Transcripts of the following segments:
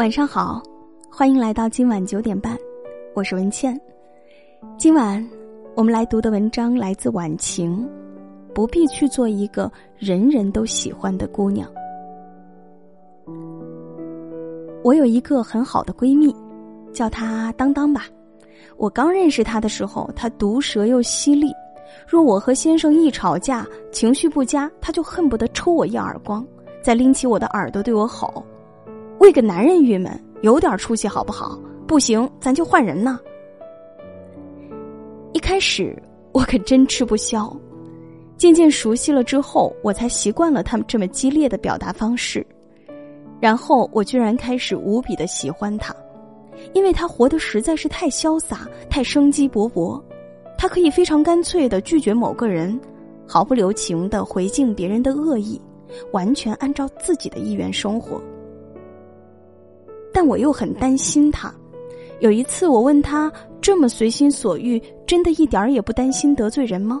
晚上好，欢迎来到今晚九点半，我是文倩。今晚我们来读的文章来自晚晴。不必去做一个人人都喜欢的姑娘。我有一个很好的闺蜜，叫她当当吧。我刚认识她的时候，她毒舌又犀利。若我和先生一吵架，情绪不佳，她就恨不得抽我一耳光，再拎起我的耳朵对我吼：“为个男人郁闷，有点出息好不好？不行，咱就换人呢。”一开始我可真吃不消。渐渐熟悉了之后，我才习惯了他们这么激烈的表达方式。然后我居然开始无比的喜欢他，因为他活得实在是太潇洒、太生机勃勃。他可以非常干脆的拒绝某个人，毫不留情的回敬别人的恶意，完全按照自己的意愿生活。但我又很担心他。有一次我问他：“这么随心所欲，真的一点儿也不担心得罪人吗？”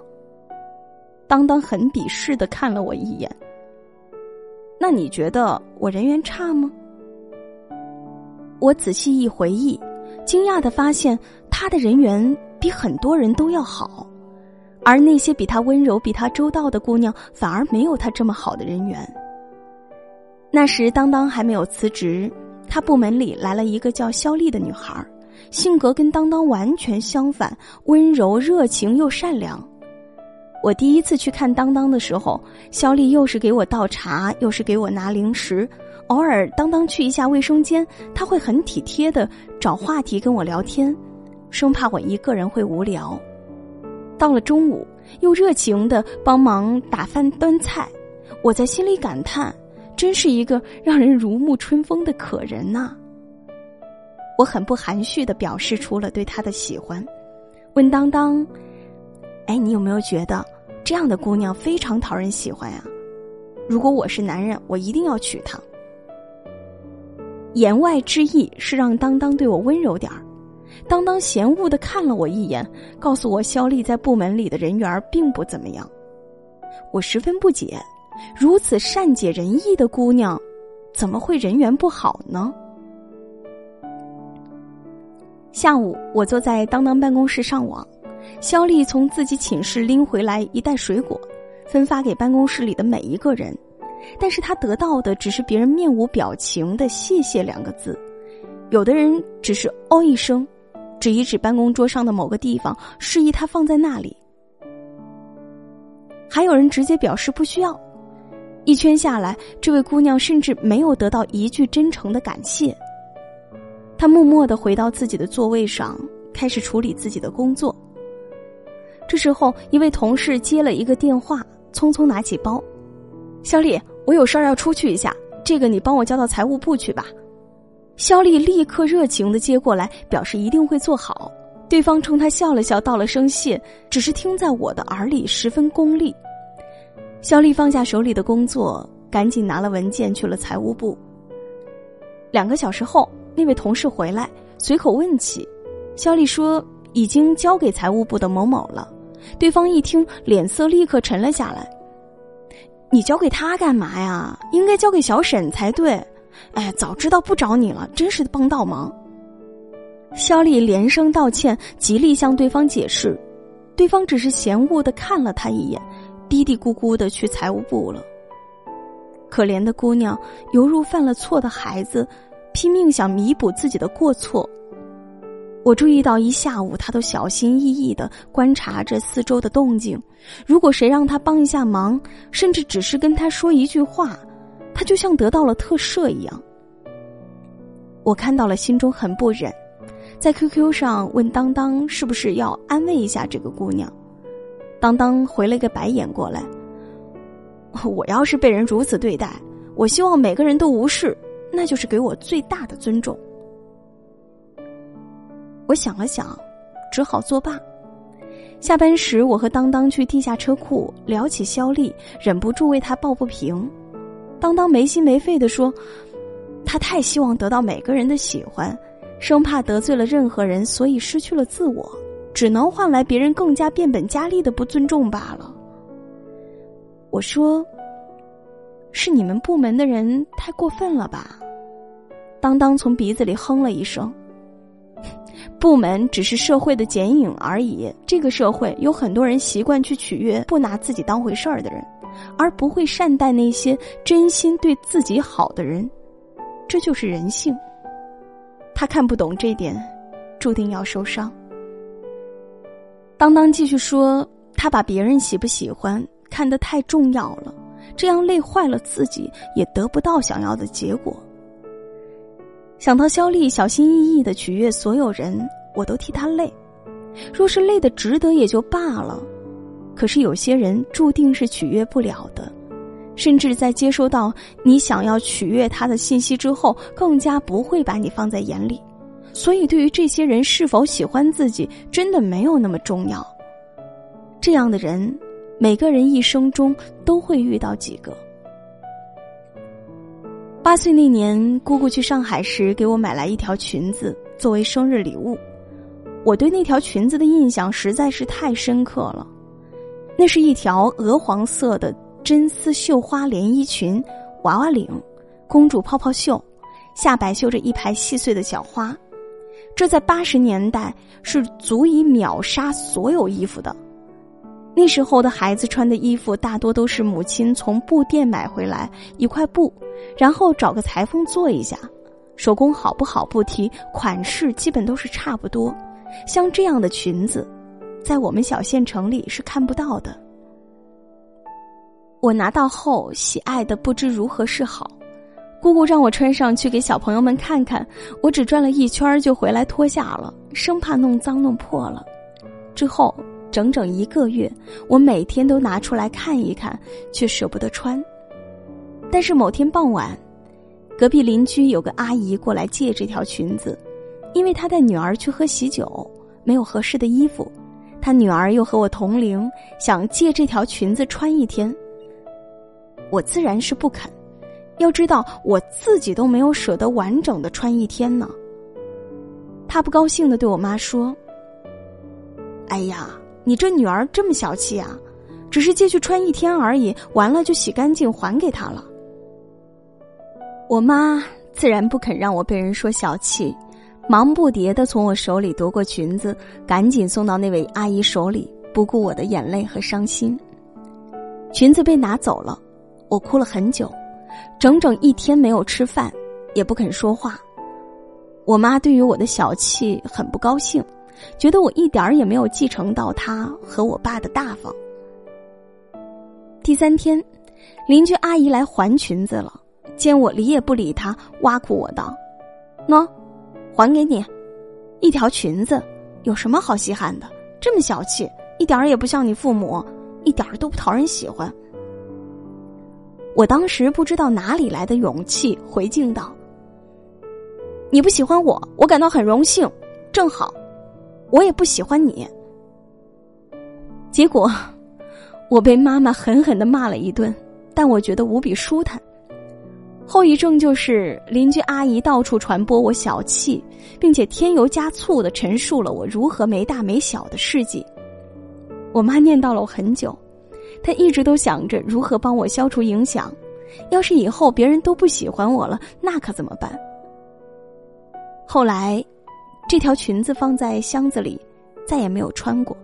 当当很鄙视的看了我一眼。那你觉得我人缘差吗？我仔细一回忆，惊讶的发现他的人缘比很多人都要好，而那些比他温柔、比他周到的姑娘，反而没有他这么好的人缘。那时当当还没有辞职，他部门里来了一个叫肖丽的女孩，性格跟当当完全相反，温柔、热情又善良。我第一次去看当当的时候，肖丽又是给我倒茶，又是给我拿零食。偶尔当当去一下卫生间，他会很体贴的找话题跟我聊天，生怕我一个人会无聊。到了中午，又热情的帮忙打饭端菜。我在心里感叹，真是一个让人如沐春风的可人呐。我很不含蓄的表示出了对他的喜欢，问当当。哎，你有没有觉得这样的姑娘非常讨人喜欢呀？如果我是男人，我一定要娶她。言外之意是让当当对我温柔点儿。当当嫌恶的看了我一眼，告诉我肖丽在部门里的人缘并不怎么样。我十分不解，如此善解人意的姑娘，怎么会人缘不好呢？下午，我坐在当当办公室上网。肖丽从自己寝室拎回来一袋水果，分发给办公室里的每一个人，但是他得到的只是别人面无表情的“谢谢”两个字，有的人只是“哦”一声，指一指办公桌上的某个地方，示意他放在那里，还有人直接表示不需要。一圈下来，这位姑娘甚至没有得到一句真诚的感谢。她默默的回到自己的座位上，开始处理自己的工作。这时候，一位同事接了一个电话，匆匆拿起包：“肖丽，我有事儿要出去一下，这个你帮我交到财务部去吧。”肖丽立刻热情的接过来，表示一定会做好。对方冲他笑了笑，道了声谢，只是听在我的耳里十分功利。肖丽放下手里的工作，赶紧拿了文件去了财务部。两个小时后，那位同事回来，随口问起，肖丽说：“已经交给财务部的某某了。”对方一听，脸色立刻沉了下来。你交给他干嘛呀？应该交给小沈才对。哎，早知道不找你了，真是帮倒忙。肖丽连声道歉，极力向对方解释，对方只是嫌恶的看了他一眼，嘀嘀咕咕的去财务部了。可怜的姑娘犹如犯了错的孩子，拼命想弥补自己的过错。我注意到一下午，他都小心翼翼的观察着四周的动静。如果谁让他帮一下忙，甚至只是跟他说一句话，他就像得到了特赦一样。我看到了，心中很不忍，在 QQ 上问当当是不是要安慰一下这个姑娘。当当回了个白眼过来。我要是被人如此对待，我希望每个人都无视，那就是给我最大的尊重。我想了想，只好作罢。下班时，我和当当去地下车库聊起肖丽，忍不住为他抱不平。当当没心没肺的说：“他太希望得到每个人的喜欢，生怕得罪了任何人，所以失去了自我，只能换来别人更加变本加厉的不尊重罢了。”我说：“是你们部门的人太过分了吧？”当当从鼻子里哼了一声。部门只是社会的剪影而已。这个社会有很多人习惯去取悦不拿自己当回事儿的人，而不会善待那些真心对自己好的人。这就是人性。他看不懂这点，注定要受伤。当当继续说：“他把别人喜不喜欢看得太重要了，这样累坏了自己，也得不到想要的结果。”想到肖丽小心翼翼的取悦所有人，我都替他累。若是累的值得也就罢了，可是有些人注定是取悦不了的，甚至在接收到你想要取悦他的信息之后，更加不会把你放在眼里。所以，对于这些人是否喜欢自己，真的没有那么重要。这样的人，每个人一生中都会遇到几个。八岁那年，姑姑去上海时给我买来一条裙子作为生日礼物。我对那条裙子的印象实在是太深刻了。那是一条鹅黄色的真丝绣花连衣裙，娃娃领，公主泡泡袖，下摆绣着一排细碎的小花。这在八十年代是足以秒杀所有衣服的。那时候的孩子穿的衣服大多都是母亲从布店买回来一块布，然后找个裁缝做一下，手工好不好不提，款式基本都是差不多。像这样的裙子，在我们小县城里是看不到的。我拿到后喜爱的不知如何是好，姑姑让我穿上去给小朋友们看看，我只转了一圈就回来脱下了，生怕弄脏弄破了。之后。整整一个月，我每天都拿出来看一看，却舍不得穿。但是某天傍晚，隔壁邻居有个阿姨过来借这条裙子，因为她带女儿去喝喜酒，没有合适的衣服，她女儿又和我同龄，想借这条裙子穿一天。我自然是不肯，要知道我自己都没有舍得完整的穿一天呢。他不高兴的对我妈说：“哎呀。”你这女儿这么小气啊！只是借去穿一天而已，完了就洗干净还给她了。我妈自然不肯让我被人说小气，忙不迭的从我手里夺过裙子，赶紧送到那位阿姨手里，不顾我的眼泪和伤心。裙子被拿走了，我哭了很久，整整一天没有吃饭，也不肯说话。我妈对于我的小气很不高兴。觉得我一点儿也没有继承到她和我爸的大方。第三天，邻居阿姨来还裙子了，见我理也不理她，挖苦我道：“喏，还给你，一条裙子，有什么好稀罕的？这么小气，一点儿也不像你父母，一点都不讨人喜欢。”我当时不知道哪里来的勇气，回敬道：“你不喜欢我，我感到很荣幸，正好。”我也不喜欢你，结果我被妈妈狠狠的骂了一顿，但我觉得无比舒坦。后遗症就是邻居阿姨到处传播我小气，并且添油加醋的陈述了我如何没大没小的事迹。我妈念叨了我很久，他一直都想着如何帮我消除影响。要是以后别人都不喜欢我了，那可怎么办？后来。这条裙子放在箱子里，再也没有穿过。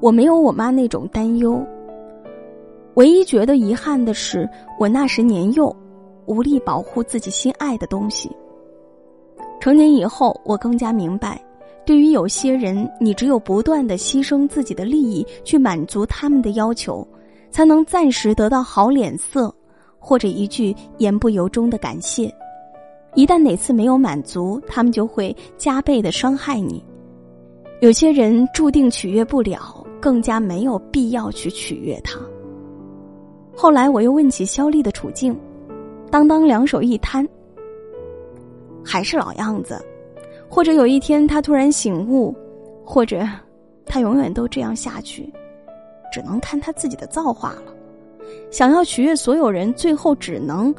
我没有我妈那种担忧，唯一觉得遗憾的是，我那时年幼，无力保护自己心爱的东西。成年以后，我更加明白，对于有些人，你只有不断的牺牲自己的利益，去满足他们的要求，才能暂时得到好脸色，或者一句言不由衷的感谢。一旦哪次没有满足，他们就会加倍的伤害你。有些人注定取悦不了，更加没有必要去取悦他。后来我又问起肖丽的处境，当当两手一摊，还是老样子，或者有一天他突然醒悟，或者他永远都这样下去，只能看他自己的造化了。想要取悦所有人，最后只能。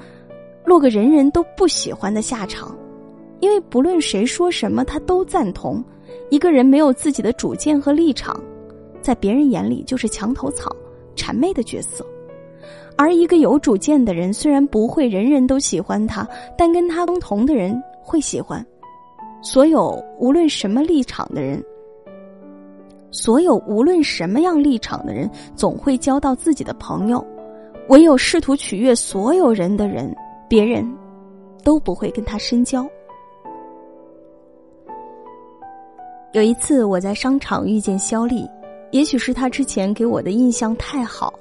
落个人人都不喜欢的下场，因为不论谁说什么，他都赞同。一个人没有自己的主见和立场，在别人眼里就是墙头草、谄媚的角色。而一个有主见的人，虽然不会人人都喜欢他，但跟他相同的人会喜欢。所有无论什么立场的人，所有无论什么样立场的人，总会交到自己的朋友。唯有试图取悦所有人的人，别人都不会跟他深交。有一次，我在商场遇见肖丽，也许是他之前给我的印象太好，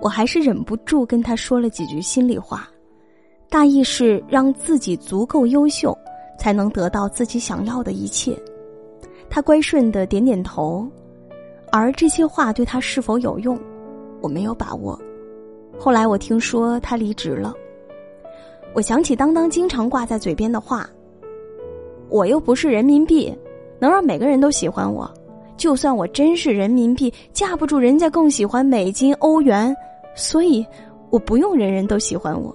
我还是忍不住跟他说了几句心里话，大意是让自己足够优秀，才能得到自己想要的一切。他乖顺的点点头，而这些话对他是否有用，我没有把握。后来我听说他离职了，我想起当当经常挂在嘴边的话：“我又不是人民币。”能让每个人都喜欢我，就算我真是人民币，架不住人家更喜欢美金、欧元，所以我不用人人都喜欢我。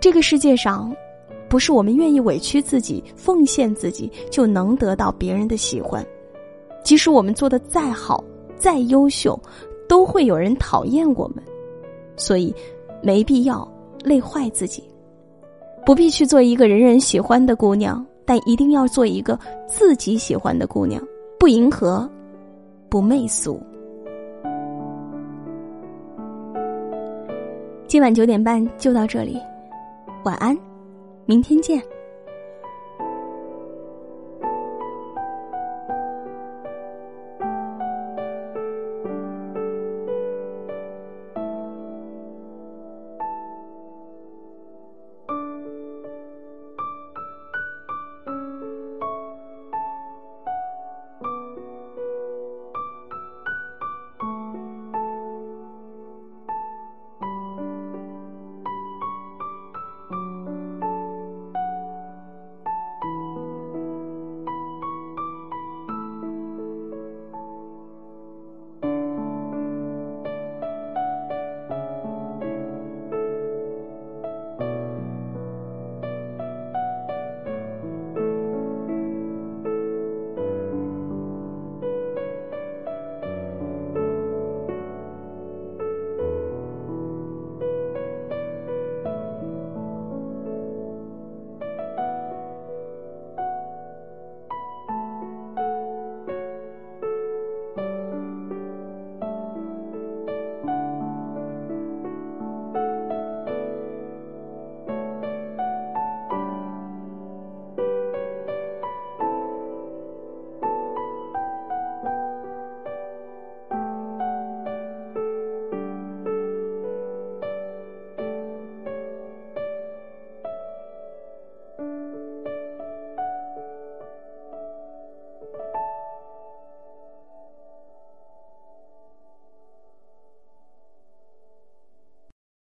这个世界上，不是我们愿意委屈自己、奉献自己就能得到别人的喜欢，即使我们做的再好、再优秀，都会有人讨厌我们，所以没必要累坏自己，不必去做一个人人喜欢的姑娘。但一定要做一个自己喜欢的姑娘，不迎合，不媚俗。今晚九点半就到这里，晚安，明天见。